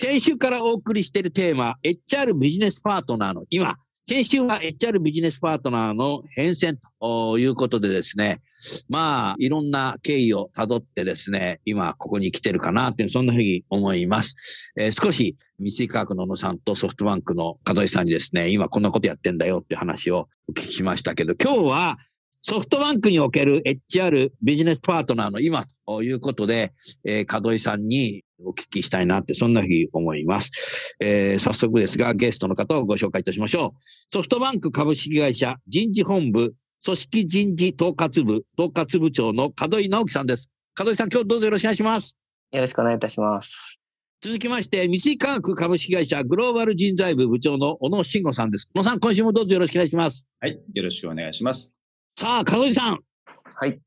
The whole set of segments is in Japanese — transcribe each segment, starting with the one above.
先週からお送りしているテーマ、HR ビジネスパートナーの今、先週は HR ビジネスパートナーの変遷ということでですね、まあ、いろんな経緯をたどってですね、今ここに来てるかなっていう、そんなふうに思います。えー、少し三井科学の野さんとソフトバンクの門井さんにですね、今こんなことやってんだよっていう話をお聞きしましたけど、今日はソフトバンクにおける HR ビジネスパートナーの今ということで、えー、門井さんにお聞きしたいなって、そんなふうに思います。えー、早速ですが、ゲストの方をご紹介いたしましょう。ソフトバンク株式会社人事本部組織人事統括部統括部長の門井直樹さんです。門井さん、今日どうぞよろしくお願いします。よろしくお願いいたします。続きまして、三井化学株式会社グローバル人材部部長の小野慎吾さんです。小野さん、今週もどうぞよろしくお願いします。はい、よろしくお願いします。さあ、門井さん。はい。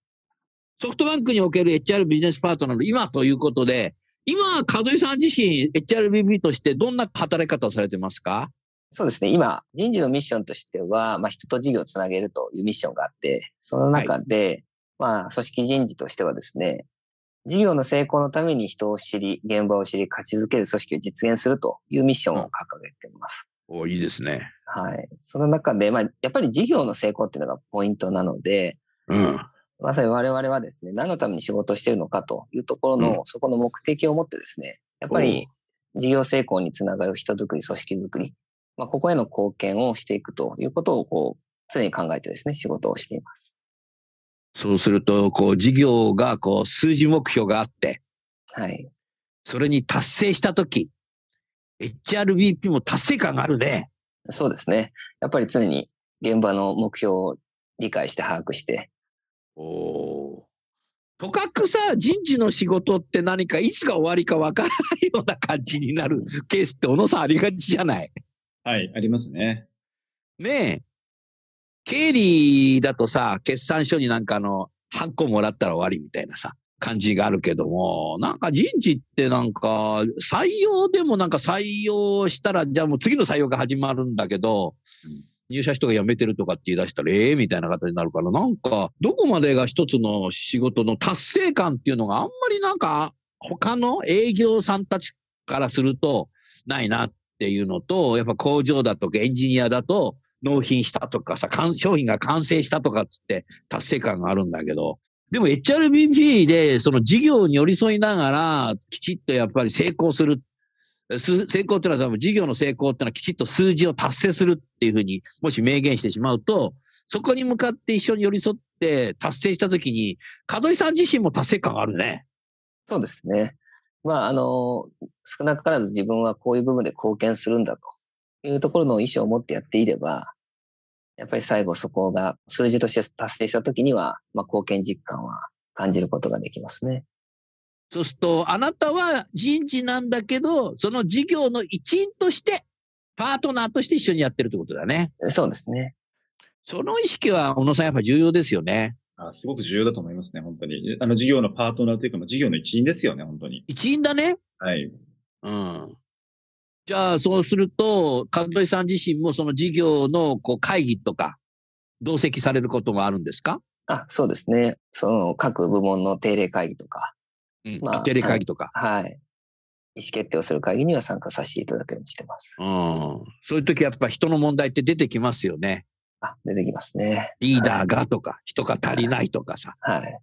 ソフトバンクにおける HR ビジネスパートナーの今ということで、今、門井さん自身、HRBB としてどんな働き方をされてますか？そうですね。今、人事のミッションとしては、まあ、人と事業をつなげるというミッションがあって、その中で、はい、まあ、組織人事としてはですね、事業の成功のために人を知り、現場を知り、勝ち続ける組織を実現するというミッションを掲げています。うん、おいいですね。はい。その中で、まあ、やっぱり事業の成功っていうのがポイントなので、うん。まさに我々はですね、何のために仕事をしているのかというところの、うん、そこの目的を持ってですね、やっぱり事業成功につながる人づくり、組織づくり、まあ、ここへの貢献をしていくということを、こう、常に考えてですね、仕事をしています。そうすると、こう、事業が、こう、数字目標があって、はい。それに達成したとき、HRBP も達成感があるね。そうですね。やっぱり常に現場の目標を理解して把握して、おとかくさ、人事の仕事って何かいつか終わりかわからないような感じになるケースって小野さんありがちじゃない？はい、ありますね。ねえ。経理だとさ、決算書になんかの、ハンコもらったら終わりみたいなさ、感じがあるけども、なんか人事ってなんか、採用でもなんか採用したら、じゃあもう次の採用が始まるんだけど、うん入社したが辞めてるとかって言い出したら、ええー、みたいな形になるから、なんか、どこまでが一つの仕事の達成感っていうのがあんまりなんか、他の営業さんたちからすると、ないなっていうのと、やっぱ工場だとかエンジニアだと、納品したとかさ、商品が完成したとかっつって達成感があるんだけど、でも HRBP でその事業に寄り添いながら、きちっとやっぱり成功するっ成功っていうのは、事業の成功っていうのはきちっと数字を達成するっていうふうに、もし明言してしまうと、そこに向かって一緒に寄り添って達成したときに、門井さん自身も達成感があるね。そうですね。まあ、あの、少なからず自分はこういう部分で貢献するんだというところの意思を持ってやっていれば、やっぱり最後そこが数字として達成したときには、まあ、貢献実感は感じることができますね。そうすると、あなたは人事なんだけど、その事業の一員として、パートナーとして一緒にやってるってことだね。そうですね。その意識は、小野さん、やっぱ重要ですよね。あすごく重要だと思いますね、本当に。あの、事業のパートナーというか、事業の一員ですよね、本当に。一員だね。はい。うん。じゃあ、そうすると、門井さん自身もその事業のこう会議とか、同席されることもあるんですか？あ、そうですね。その各部門の定例会議とか、うん、まあ、定例会議とか、はい。意思決定をする会議には参加させていただくようにしてます。うん。そういう時やっぱ人の問題って出てきますよね。あ、出てきますね。リーダーがとか、はい、人が足りないとかさ。はい。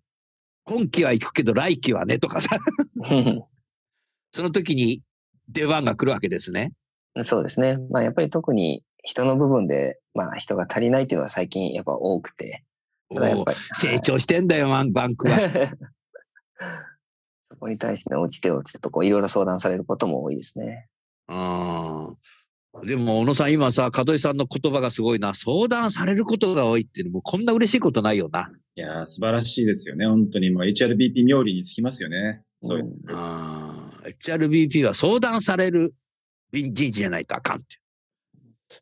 今期は行くけど来期はねとかさ。その時に出番が来るわけですね。そうですね。まあやっぱり特に人の部分で、まあ人が足りないっていうのは最近やっぱ多くて。成長してんだよ、バンバンクは。そこに対しての落ち手をちょっとこういろいろ相談されることも多いですね。うんでも、小野さん、今さ、門井さんの言葉がすごいな。相談されることが多いっていうのも、こんな嬉しいことないよな。いやー、素晴らしいですよね。本当にもう HRBP 冥利につきますよね。そういううん HRBP は相談される人事じゃないとあかんって。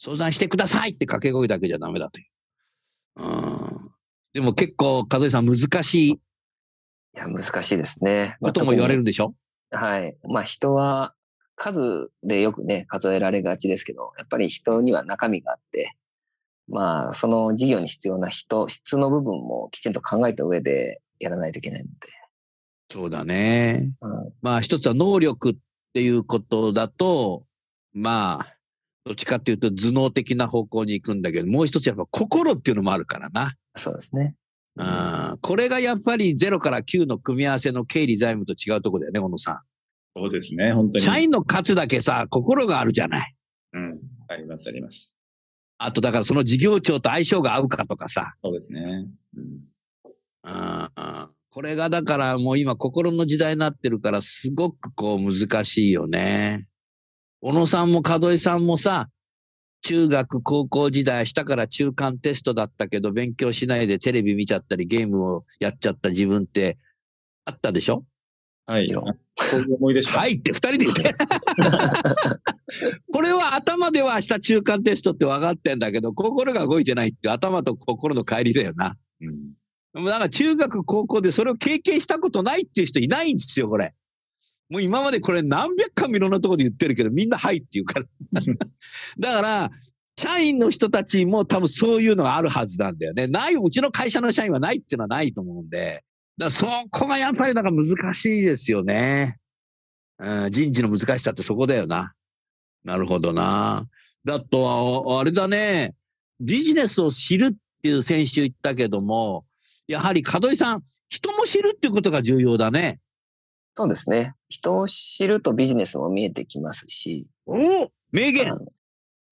相談してくださいって掛け声だけじゃダメだという。うんでも結構、門井さん、難しいいや、難しいですね。まあことも言われるん特でしょ、にはい。まあ人は数でよくね、数えられがちですけど、やっぱり人には中身があって、まあその事業に必要な人、質の部分もきちんと考えた上でやらないといけないので。そうだね。うんまあ一つは能力っていうことだと、まあ、どっちかっていうと頭脳的な方向に行くんだけど、もう一つやっぱ心っていうのもあるからな。そうですね。うん、これがやっぱり0から9の組み合わせの経理財務と違うところだよね、小野さそうですね、本当ん。に。社員の数だけさ、心があるじゃない。うん。あります、あります。あとだからその事業長と相性が合うかとかさ。そうですね。うん。うんうんこれがだからもう今心の時代になってるからすごくこう難しいよね。小野さんも門井さんもさ、中学、高校時代、下から中間テストだったけど、勉強しないでテレビ見ちゃったり、ゲームをやっちゃった自分ってあったでしょ？はい。そういう思い出しか。はいって二人で言って。これは頭では明日中間テストって分かってんだけど、心が動いてないって頭と心の帰りだよな。うん。でもだから中学、高校でそれを経験したことないっていう人いないんですよ、これ。もう今までこれ何百回もいろんなところで言ってるけど、みんなはいって言うから。だから、社員の人たちも多分そういうのがあるはずなんだよね。ない、うちの会社の社員はないっていうのはないと思うんで。だそこがやっぱりなんか難しいですよね。うん、人事の難しさってそこだよな。なるほどな。だとは、あれだね。ビジネスを知るっていう先週言ったけども、やはり門井さん、人も知るっていうことが重要だね。そうですね。人を知るとビジネスも見えてきますし、お名言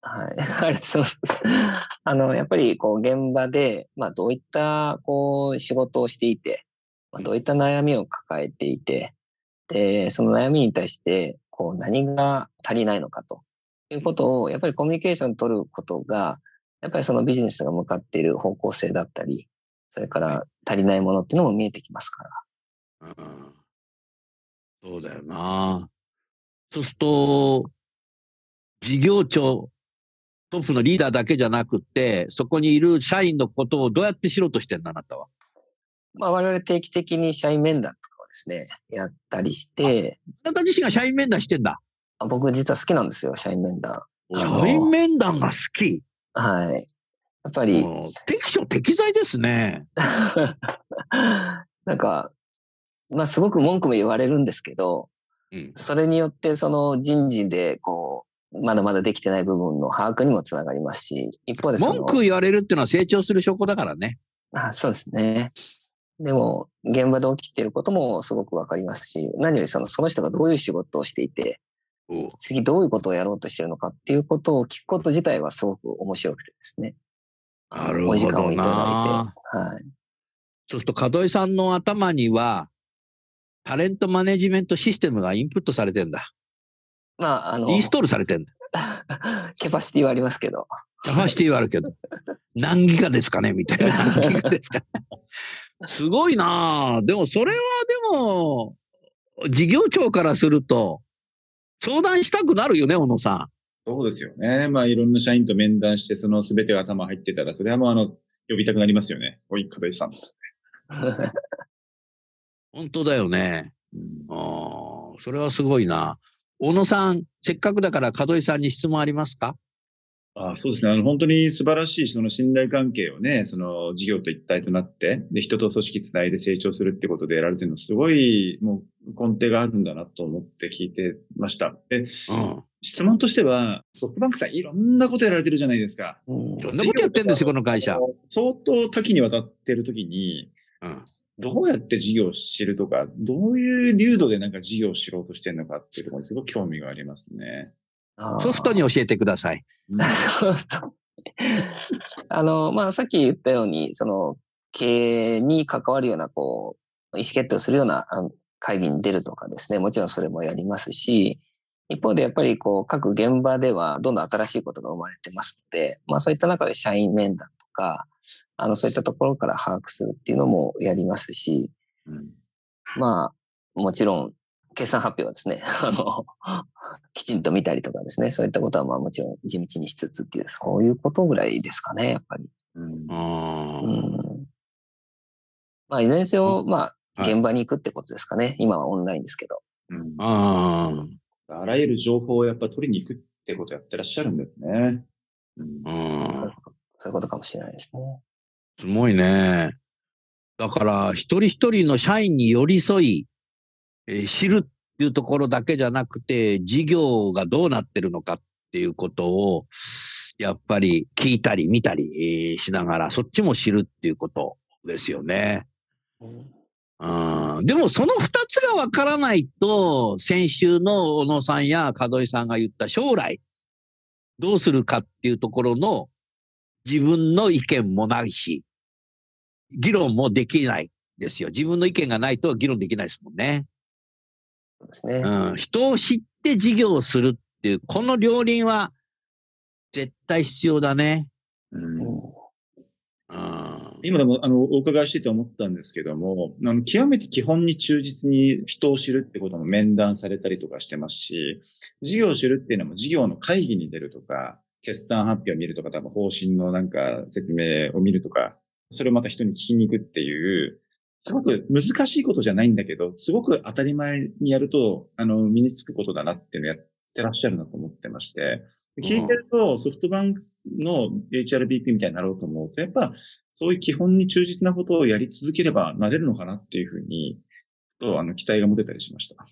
はい。あう。あの、やっぱり、こう、現場で、まあ、どういった、こう、仕事をしていて、まあ、どういった悩みを抱えていて、で、その悩みに対して、こう、何が足りないのかということを、やっぱりコミュニケーション取ることが、やっぱりそのビジネスが向かっている方向性だったり、それから足りないものっていうのも見えてきますから。うんそうだよな。そうすると、事業長、トップのリーダーだけじゃなくて、そこにいる社員のことをどうやって知ろうとしてんのあなたは？まあ、我々定期的に社員面談とかをですね、やったりして、あなた自身が社員面談してんだ。あ僕実は好きなんですよ、社員面談。社員面談が好き？はい。やっぱり、うん適所適材ですね。なんか、まあすごく文句も言われるんですけど、うんそれによってその人事でこう、まだまだできてない部分の把握にもつながりますし、一方で文句言われるっていうのは成長する証拠だからね。あそうですね。でも、現場で起きていることもすごくわかりますし、何よりそのその人がどういう仕事をしていて、次どういうことをやろうとしてるのかっていうことを聞くこと自体はすごく面白くてですね。なるほどなお時間をいただいて。はい。そうすると門井さんの頭には、タレントマネジメントシステムがインプットされてんだ。まあ、あの、インストールされてんだ。キャパシティはありますけど。キャパシティはあるけど、何ギガですかね？みたいな。何ギガですか すごいなあでもそれはでも、事業長からすると、相談したくなるよね、小野さそうですよね。まあ、いろんな社員と面談して、その全てが頭入ってたら、それはもう、あの、呼びたくなりますよね。おい、門井さん。ん。本当だよね。うんああ、それはすごいな。小野さん、せっかくだから門井さんに質問ありますか？あそうですね。あの、本当に素晴らしい、その信頼関係をね、その事業と一体となって、で、人と組織つないで成長するってことでやられてるの、すごい、もう、根底があるんだなと思って聞いてました。で、うん。質問としては、ソフトバンクさんいろんなことやられてるじゃないですか。うんいろんなことやってんですよ、この会社。相当多岐にわたってるときに、うん。どうやって事業を知るとか、どういう流度でなんか事業を知ろうとしてるのかっていうところにすごく興味がありますね。ソフトに教えてください。なるほど。あの、まあ、さっき言ったように、その、経営に関わるような、こう、意思決定をするような会議に出るとかですね、もちろんそれもやりますし、一方でやっぱりこう、各現場ではどんどん新しいことが生まれてますので、まあそういった中で社員面談とか、あの、そういったところから把握するっていうのもやりますし、うんまあ、もちろん、決算発表はですね、あの、きちんと見たりとかですね、そういったことはまあもちろん地道にしつつっていう、そういうことぐらいですかね、やっぱり。うんう。うんん。まあ、いずれにせよ、まあ、はい現場に行くってことですかね。今はオンラインですけど。うんああ。あらゆる情報をやっぱ取りに行くってことやってらっしゃるんですね。うんうん。そういうことそういうことかもしれないですね。すごいね。だから、一人一人の社員に寄り添い、えー知るっていうところだけじゃなくて、事業がどうなってるのかっていうことを、やっぱり聞いたり見たり、えーしながら、そっちも知るっていうことですよね。うん、でもその二つがわからないと、先週の小野さんや門井さんが言った将来、どうするかっていうところの自分の意見もないし、議論もできないですよ。自分の意見がないと議論できないですもんね。そうですね。うん、人を知って事業をするっていう、この両輪は絶対必要だね。うん今でも、あの、お伺いしてて思ったんですけども、あの、極めて基本に忠実に人を知るってことも面談されたりとかしてますし、事業を知るっていうのも事業の会議に出るとか、決算発表を見るとか、多分方針のなんか説明を見るとか、それをまた人に聞きに行くっていう、すごく難しいことじゃないんだけど、すごく当たり前にやると、あの、身につくことだなっていうのをやってらっしゃるなと思ってまして、聞いてると、ソフトバンクの HRBP みたいになろうと思うと、やっぱ、そういう基本に忠実なことをやり続ければなれるのかなっていうふうに、と、あの、期待が持てたりしました。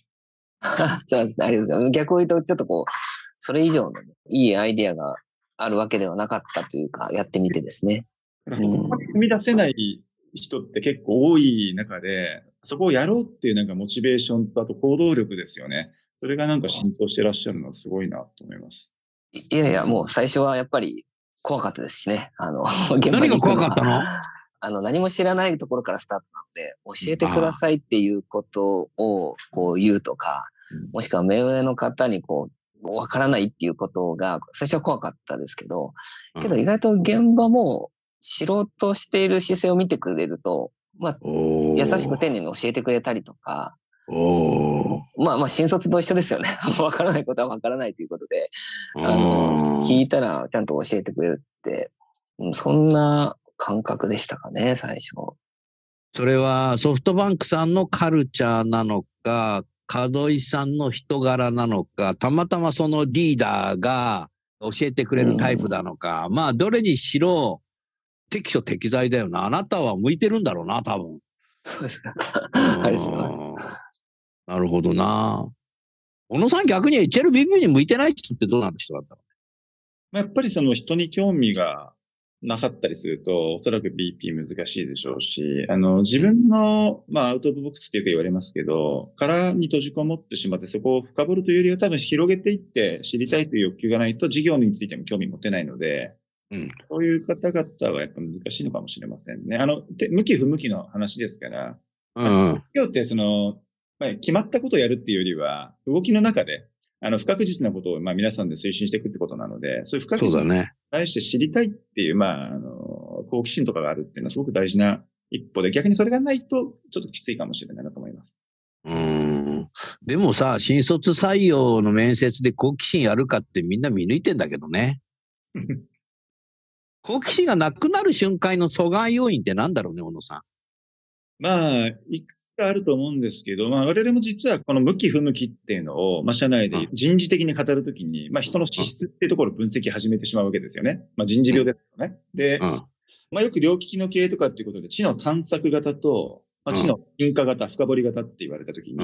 そうですね。ありがとうございます。逆を言うと、ちょっとこう、それ以上のいいアイデアがあるわけではなかったというか、やってみてですね。だからそこまで踏み出せない人って結構多い中で、そこをやろうっていうなんかモチベーションと、あと行動力ですよね。それがなんか浸透してらっしゃるのはすごいなと思います。いいやいや、もう最初はやっぱり怖かったですしね。あの、現場何がに行くのは怖かったの？あの、何も知らないところからスタートなので、教えてくださいっていうことをこう言うとかうん、もしくは目上の方にこう、わからないっていうことが最初は怖かったですけど、けど意外と現場も知ろうとしている姿勢を見てくれると、まあ、優しく丁寧に教えてくれたりとか、まあまあ新卒と一緒ですよね。わからないことはわからないということで、あうの、ん聞いたらちゃんと教えてくれるって、うんそんな感覚でしたかね、最初。それはソフトバンクさんのカルチャーなのか、門井さんの人柄なのか、たまたまそのリーダーが教えてくれるタイプなのか、まあ、どれにしろ、適所適材だよな。あなたは向いてるんだろうな、多分。そうですか。ありがとうございます。うんなるほどな。小野さん逆に HLBB に向いてない人ってどうなん人だったのまあやっぱりその人に興味がなかったりすると、おそらく BP 難しいでしょうし、あの、自分の、まあ、アウトオブボックスっていうか言われますけど、殻に閉じこもってしまって、そこを深掘るというよりは多分広げていって知りたいという欲求がないと事業についても興味持てないので、うん。そういう方々はやっぱ難しいのかもしれませんね。あの、て向き不向きの話ですから、うん。事業ってその、まあ、決まったことをやるっていうよりは、動きの中で、あの、不確実なことを、まあ、皆さんで推進していくってことなので、そういう不確実なそうだね。対して知りたいっていう、まあ、あの、好奇心とかがあるっていうのはすごく大事な一歩で、逆にそれがないと、ちょっときついかもしれないなと思います。うん。でもさ、新卒採用の面接で好奇心やるかってみんな見抜いてんだけどね。好奇心がなくなる瞬間の阻害要因ってなんだろうね、小野さん。まあ、いくつかあると思うんですけど、まあ、我々も実はこの向き不向きっていうのを、まあ、社内で人事的に語るときに、まあ、人の資質っていうところを分析始めてしまうわけですよね。まあ、人事病ですよね。で、うん。まあ、よく両利きの経営とかっていうことで、知の探索型と、まあ、知の進化型、深掘り型って言われたときに、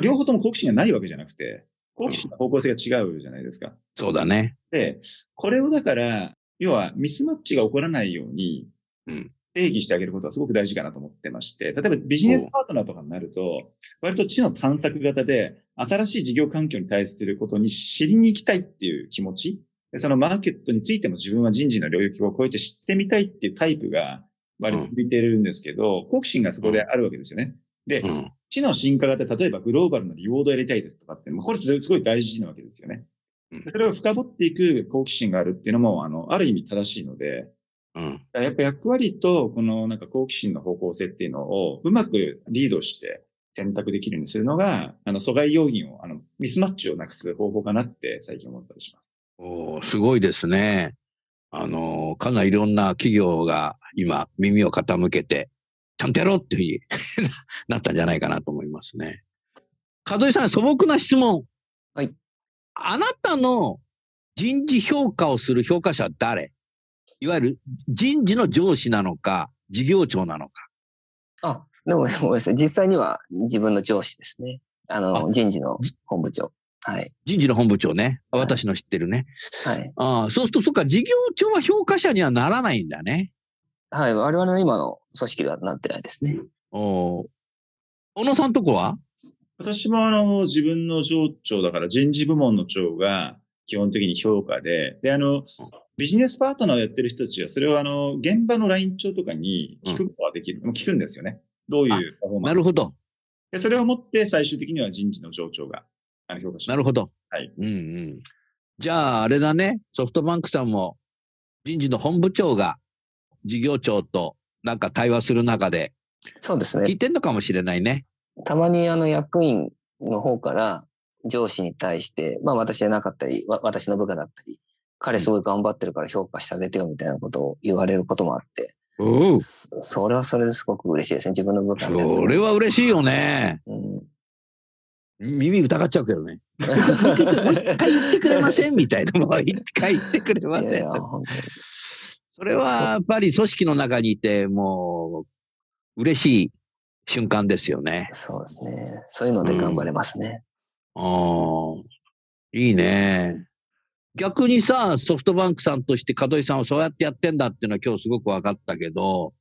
両方とも好奇心がないわけじゃなくて、好奇心の方向性が違うじゃないですか。そうだね。で、これをだから、要はミスマッチが起こらないように、うん定義してあげることはすごく大事かなと思ってまして、例えばビジネスパートナーとかになると、割と知の探索型で、新しい事業環境に対することに知りに行きたいっていう気持ち、そのマーケットについても自分は人事の領域を超えて知ってみたいっていうタイプが割と向いてるんですけど、好奇心がそこであるわけですよね。で、うん。知の進化型、例えばグローバルのリウォードをやりたいですとかって、これすごい大事なわけですよねうん。それを深掘っていく好奇心があるっていうのも、あの、ある意味正しいので、うん。やっぱ役割と、このなんか好奇心の方向性っていうのをうまくリードして選択できるようにするのが、あの、阻害要因を、あの、ミスマッチをなくす方法かなって最近思ったりします。おーすごいですね。あの、かなりいろんな企業が今耳を傾けて、ちゃんとやろうっていうふうに なったんじゃないかなと思いますね。門井さん、素朴な質問。はい。あなたの人事評価をする評価者は誰？いわゆる人事の上司なのか、事業長なのか。あ、でも、でもごめんなさい。実際には自分の上司ですね。あの、あ人事の本部長。はい。人事の本部長ね。はい私の知ってるね。はい。ああ、そうすると、そっか、事業長は評価者にはならないんだね。はい。我々の今の組織ではなってないですね。おー小野さんとこは？私もあの、自分の上長だから人事部門の長が基本的に評価で、で、あの、ビジネスパートナーをやってる人たちは、それをあの、現場のライン長とかに聞くことができる。もう聞くんですよね。どういうパフォーマンスなるほど。で、それをもって最終的には人事の上長があの評価します。なるほど。はい。うんうん。じゃあ、あれだね。ソフトバンクさんも人事の本部長が事業長となんか対話する中でそうですね聞。いてんのかもしれないね。たまにあの役員の方から上司に対して、まあ私じゃなかったり、わ私の部下だったり、彼すごい頑張ってるから評価してあげてよみたいなことを言われることもあって、おお。そそれはそれですごく嬉しいですね。自分の部下になってそれは嬉しいよね。うん。耳疑っちゃうけどね。もう一回言ってくれませんみたいな。もう一回言ってくれませんいやいや。それはやっぱり組織の中にいて、もう嬉しい瞬間ですよね。そうですね。そういうので頑張れますね。ああ、いいね。逆にさ、ソフトバンクさんとして門井さんはそうやってやってんだっていうのは今日すごく分かったけど、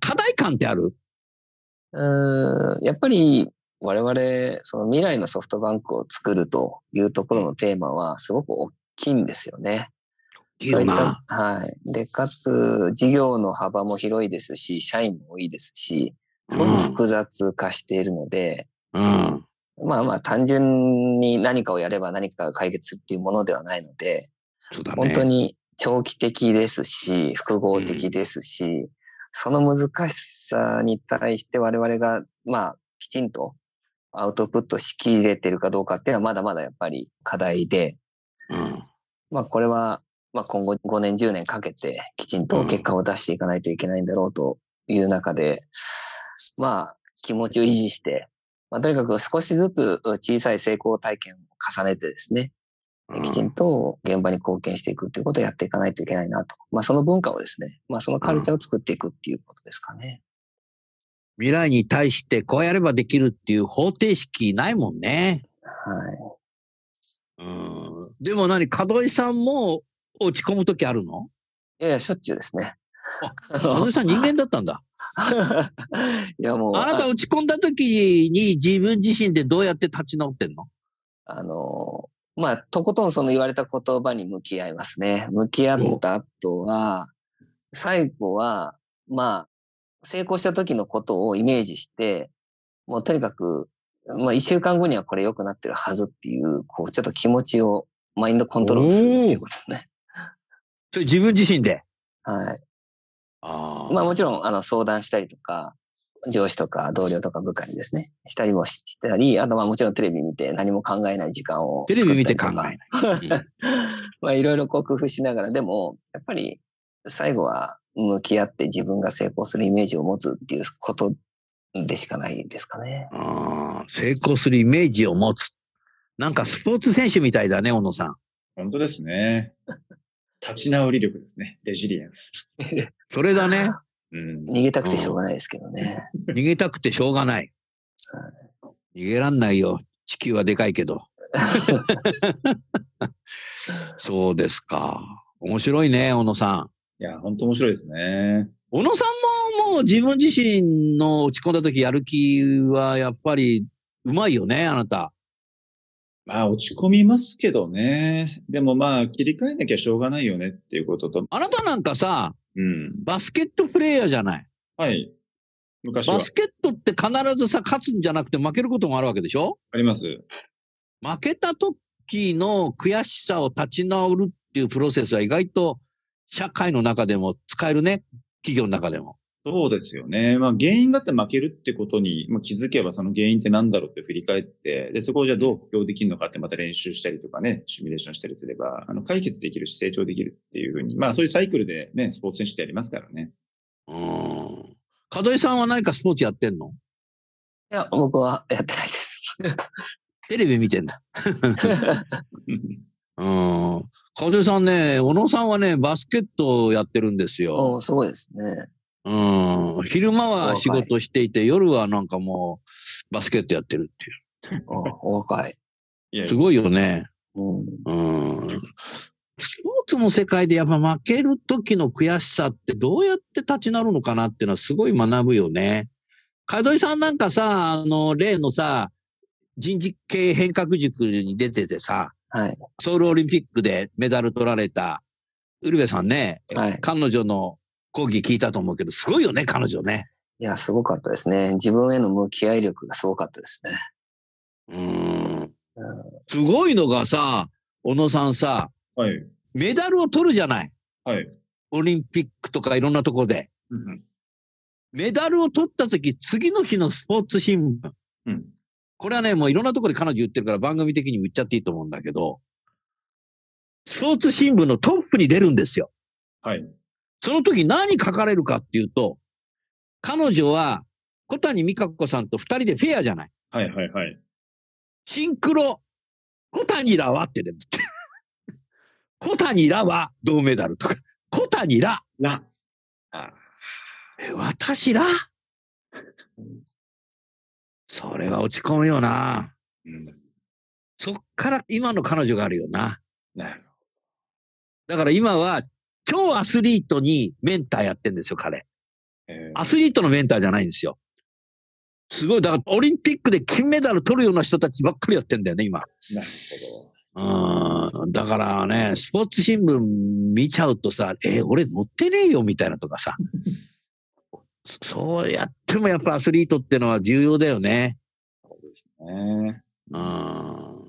課題感ってある？うーん、やっぱり我々、その未来のソフトバンクを作るというところのテーマはすごく大きいんですよね。いいよな。そういったはい。で、かつ、事業の幅も広いですし、社員も多いですし、すごく複雑化しているので、うん。まあまあ単純に何かをやれば何かが解決っていうものではないので、ね。本当に長期的ですし、複合的ですし、その難しさに対して我々が、まあ、きちんとアウトプットしきれてるかどうかっていうのはまだまだやっぱり課題で、うん。まあこれは、まあ今後5年10年かけてきちんと結果を出していかないといけないんだろうという中で、まあ気持ちを維持して、まあとにかく少しずつ小さい成功体験を重ねてですね、きちんと現場に貢献していくっていうことをやっていかないといけないなと。まあその文化をですね、まあそのカルチャーを作っていくっていうことですかね。未来に対してこうやればできるっていう方程式ないもんね。はい。うん。でも何門井さんも落ち込むときあるの？いやいや、しょっちゅうですね。門井さん人間だったんだ。いやもう、あなた落ち込んだときに自分自身でどうやって立ち直ってんの？あの、まあ、とことんその言われた言葉に向き合いますね。向き合った後は、最後は、まあ、成功した時のことをイメージして、もうとにかく、まあ、一週間後にはこれ良くなってるはずっていう、こう、ちょっと気持ちをマインドコントロールするっていうことですね。それ自分自身で？はい。あまあもちろん、あの、相談したりとか、上司とか同僚とか部下にですね、したりもしたり、あとまあもちろんテレビ見て何も考えない時間をテレビ見て考えない。まあいろいろこう工夫しながら、でも、やっぱり最後は向き合って自分が成功するイメージを持つっていうことでしかないですかね。あー成功するイメージを持つ。なんかスポーツ選手みたいだね、小野さん。本当ですね。立ち直り力ですね。レジリエンス。それだね。うん。逃げたくてしょうがないですけどね。逃げたくてしょうがない。逃げらんないよ。地球はでかいけど。そうですか。面白いね、小野さん。いや、本当面白いですね。小野さんもも自分自身の落ち込んだ時やる気はやっぱりうまいよね、あなた。まあ、落ち込みますけどね。でもまあ、切り替えなきゃしょうがないよねっていうことと。あなたなんかさ、うん。バスケットプレイヤーじゃない？はい。昔はバスケットって必ずさ、勝つんじゃなくて負けることもあるわけでしょ？あります。負けた時の悔しさを立ち直るっていうプロセスは意外と社会の中でも使えるね。企業の中でも。そうですよね。まあ、原因があって負けるってことにまあ気づけば、その原因って何だろうって振り返って、で、そこをじゃあどう補強できるのかってまた練習したりとかね、シミュレーションしたりすれば、あの、解決できるし成長できるっていうふうに、まあ、そういうサイクルでね、スポーツ選手ってやりますからね。うん。門井さんは何かスポーツやってんの？いや、僕はやってないです。テレビ見てんだ。うん。門井さんね、小野さんはね、バスケットをやってるんですよ。おすごいですね。うん。昼間は仕事していて、夜はなんかもうバスケットやってるっていおお若い。いやう。すごいよね。うん。うん。スポーツの世界でやっぱ負ける時の悔しさってどうやって立ち直るのかなっていうのはすごい学ぶよね。門井さんなんかさ、あの、例のさ、人事系変革塾に出ててさ、はい。ソウルオリンピックでメダル取られた、ウルベさんね、はい彼女の講義聞いたと思うけど、すごいよね、彼女ね。いや、すごかったですね。自分への向き合い力がすごかったですね。うん。うんすごいのがさ、小野さんさ、はい。メダルを取るじゃない。はい。オリンピックとかいろんなところで。うんメダルを取った時、次の日のスポーツ新聞。うん。これはね、もういろんなところで彼女言ってるから番組的にも言っちゃっていいと思うんだけど、スポーツ新聞のトップに出るんですよ。はい。その時何書かれるかっていうと、彼女は小谷美香子さんと二人でフェアじゃない。はい。はい。はい。シンクロ、小谷らはって出る。小谷らは銅メダルとか、小谷ら、ら。あえ私ら？それが落ち込むよな。うん。そっから今の彼女があるよな。なるだから今は超アスリートにメンターやってんですよ、彼。アスリートのメンターじゃないんですよ。すごい、だからオリンピックで金メダル取るような人たちばっかりやってんだよね、今。なるほど。うん。だからね、スポーツ新聞見ちゃうとさ、えー俺乗ってねえよ、みたいなとかさ。そそうやってもやっぱアスリートってのは重要だよね。そうですね。うん。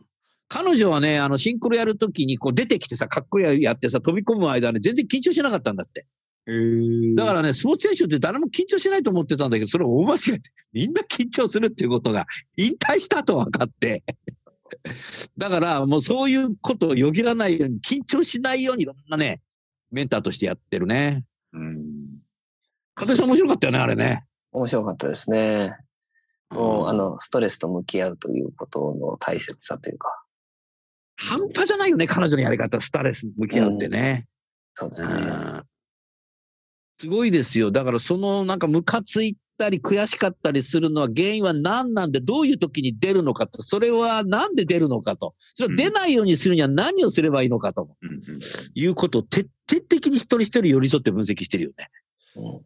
彼女はね、あの、シンクロやるときにこう出てきてさ、かっこいいやってさ、飛び込む間ね、全然緊張しなかったんだって。へーだからね、スポーツ選手って誰も緊張しないと思ってたんだけど、それは大間違いで、みんな緊張するっていうことが引退したと分かって。だからもうそういうことをよぎらないように、緊張しないようにいろんなね、メンターとしてやってるね。うん。風さん面白かったよね、あれね。面白かったですね。もう、うんあの、ストレスと向き合うということの大切さというか。半端じゃないよね、彼女のやり方、ストレス向き合うってね。そうですね。うんすごいですよ。だからそのなんかムカついたり悔しかったりするのは原因は何なんでどういう時に出るのかと、それはなんで出るのかと、それは出ないようにするには何をすればいいのかとうんうんいうことを徹底的に一人一人寄り添って分析してるよね。うん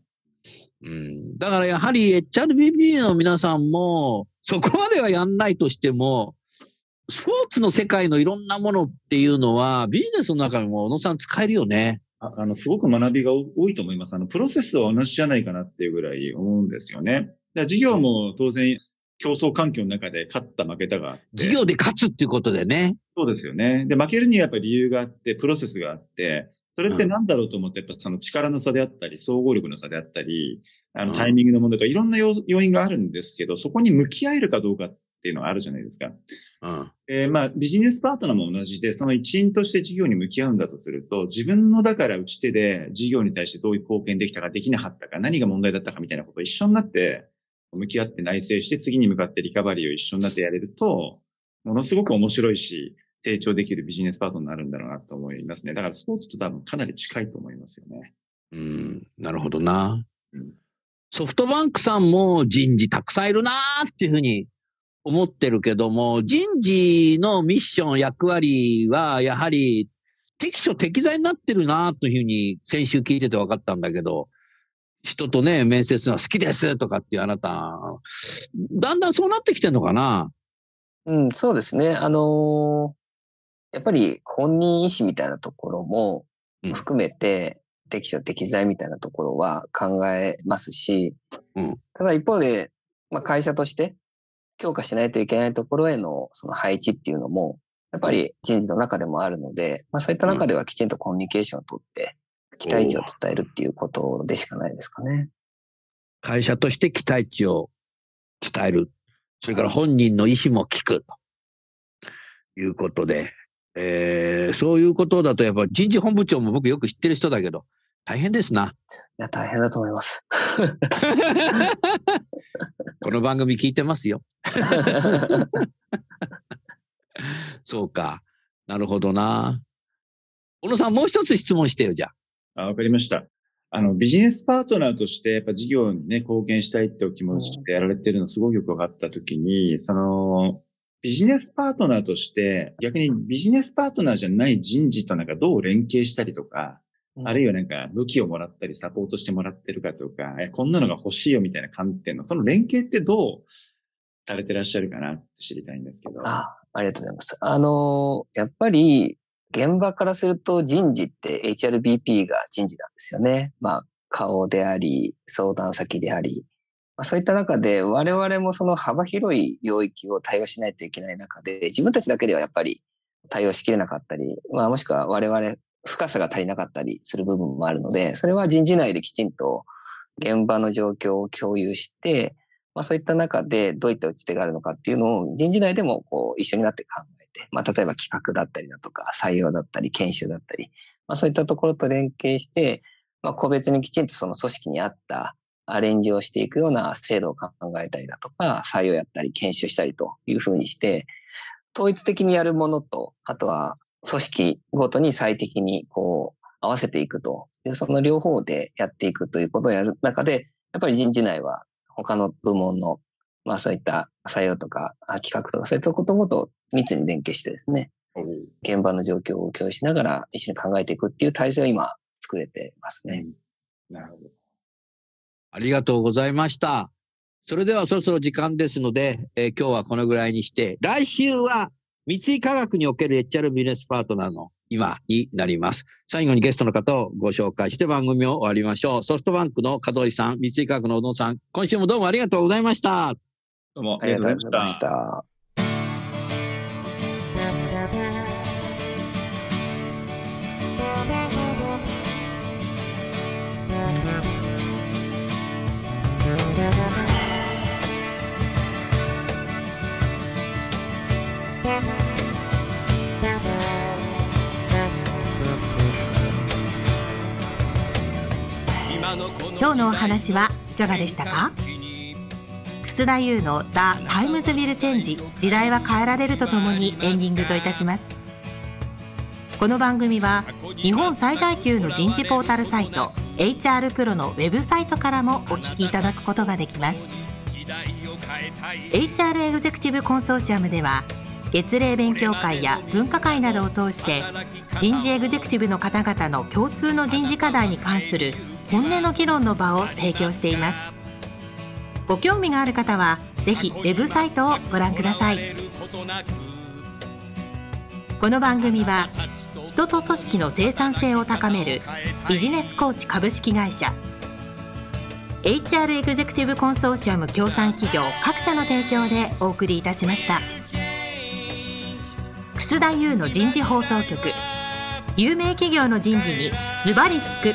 うん、だからやはり HRBB の皆さんもそこまではやんないとしても、スポーツの世界のいろんなものっていうのはビジネスの中にも小野さん使えるよね。ああの、すごく学びが多いと思います。あの、プロセスは同じじゃないかなっていうぐらい思うんですよね。だから事業も当然競争環境の中で勝った負けたが。事業で勝つっていうことでね。そうですよね。で、負けるにはやっぱり理由があって、プロセスがあって、それって何だろうと思って、やっぱその力の差であったり、総合力の差であったり、あのうんタイミングの問題とか、いろんな要要因があるんですけど、そこに向き合えるかどうかっていうのはあるじゃないですか。うん。えーまあ、ビジネスパートナーも同じで、その一員として事業に向き合うんだとすると、自分のだから打ち手で事業に対してどういう貢献できたか、できなかったか、何が問題だったかみたいなことを一緒になって、向き合って内省して、次に向かってリカバリーを一緒になってやれると、ものすごく面白いし、成長できるビジネスパートナーになるんだろうなと思いますね。だからスポーツと多分かなり近いと思いますよね。うん、なるほどなうん。ソフトバンクさんも人事たくさんいるなーっていうふうに思ってるけども、人事のミッション、役割はやはり適所適材になってるなというふうに先週聞いてて分かったんだけど、人とね、面接が好きですとかっていうあなた、だんだんそうなってきてんのかな？うん、そうですね。あのーやっぱり本人意思みたいなところもうん。含めて、適所適材みたいなところは考えますし、うん。ただ一方で、まあ、会社として強化しないといけないところへのその配置っていうのも、やっぱり人事の中でもあるので、まあ、そういった中ではきちんとコミュニケーションをとって、期待値を伝えるっていうことでしかないですかね。会社として期待値を伝える。それから本人の意思も聞く。ということで、えーそういうことだと、やっぱ人事本部長も僕よく知ってる人だけど、大変ですな。いや、大変だと思います。この番組聞いてますよ。そうか。なるほどな。小野さん、もう一つ質問してよ、じゃあ。あ、わかりました。あの、ビジネスパートナーとして、やっぱ事業にね、貢献したいってお気持ちでやられてるのすごくよく分かったときに、その、ビジネスパートナーとして、逆にビジネスパートナーじゃない人事となんかどう連携したりとか、あるいはなんか武器をもらったりサポートしてもらってるかとか、えこんなのが欲しいよみたいな観点の、その連携ってどうされてらっしゃるかなって知りたいんですけど。あありがとうございます。あのーやっぱり、現場からすると人事って HRBP が人事なんですよね。まあ、顔であり、相談先であり。まあ、そういった中で、我々もその幅広い領域を対応しないといけない中で、自分たちだけではやっぱり対応しきれなかったり、まあ、もしくは我々深さが足りなかったりする部分もあるので、それは人事内できちんと現場の状況を共有して、まあ、そういった中でどういった打ち手があるのかっていうのを人事内でもこう一緒になって考えて、まあ、例えば企画だったりだとか採用だったり研修だったり、まあ、そういったところと連携して、まあ、個別にきちんとその組織に合ったアレンジをしていくような制度を考えたりだとか、採用やったり研修したりというふうにして、統一的にやるものと、あとは組織ごとに最適にこう合わせていくという、その両方でやっていくということをやる中で、やっぱり人事内は他の部門の、まあそういった採用とかあ企画とかそういったことごと密に連携してですね、現場の状況を共有しながら一緒に考えていくっていう体制を今作れてますね。なるほど。ありがとうございました。それではそろそろ時間ですので、えー今日はこのぐらいにして、来週は三井科学における HR ビジネスパートナーの今になります。最後にゲストの方をご紹介して番組を終わりましょう。ソフトバンクの門井さん、三井科学の小野さん、今週もどうもありがとうございました。どうもありがとうございまし。た。今日のお話はいかがでしたか？楠田祐の「 The Times Will Change 時代は変えられる」とともにエンディングといたします。この番組は日本最大級の人事ポータルサイト HR プロのウェブサイトからもお聞きいただくことができます。HR エグゼクティブコンソーシアムでは月例勉強会や分科会などを通して人事エグゼクティブの方々の共通の人事課題に関する本音の議論の場を提供しています。ご興味がある方はぜひウェブサイトをご覧ください。この番組は人と組織の生産性を高めるビジネスコーチ株式会社 HR エグゼクティブコンソーシアム協賛企業各社の提供でお送りいたしました。楠田優の人事放送局。有名企業の人事にズバリ聞く。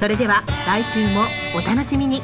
それでは来週もお楽しみに。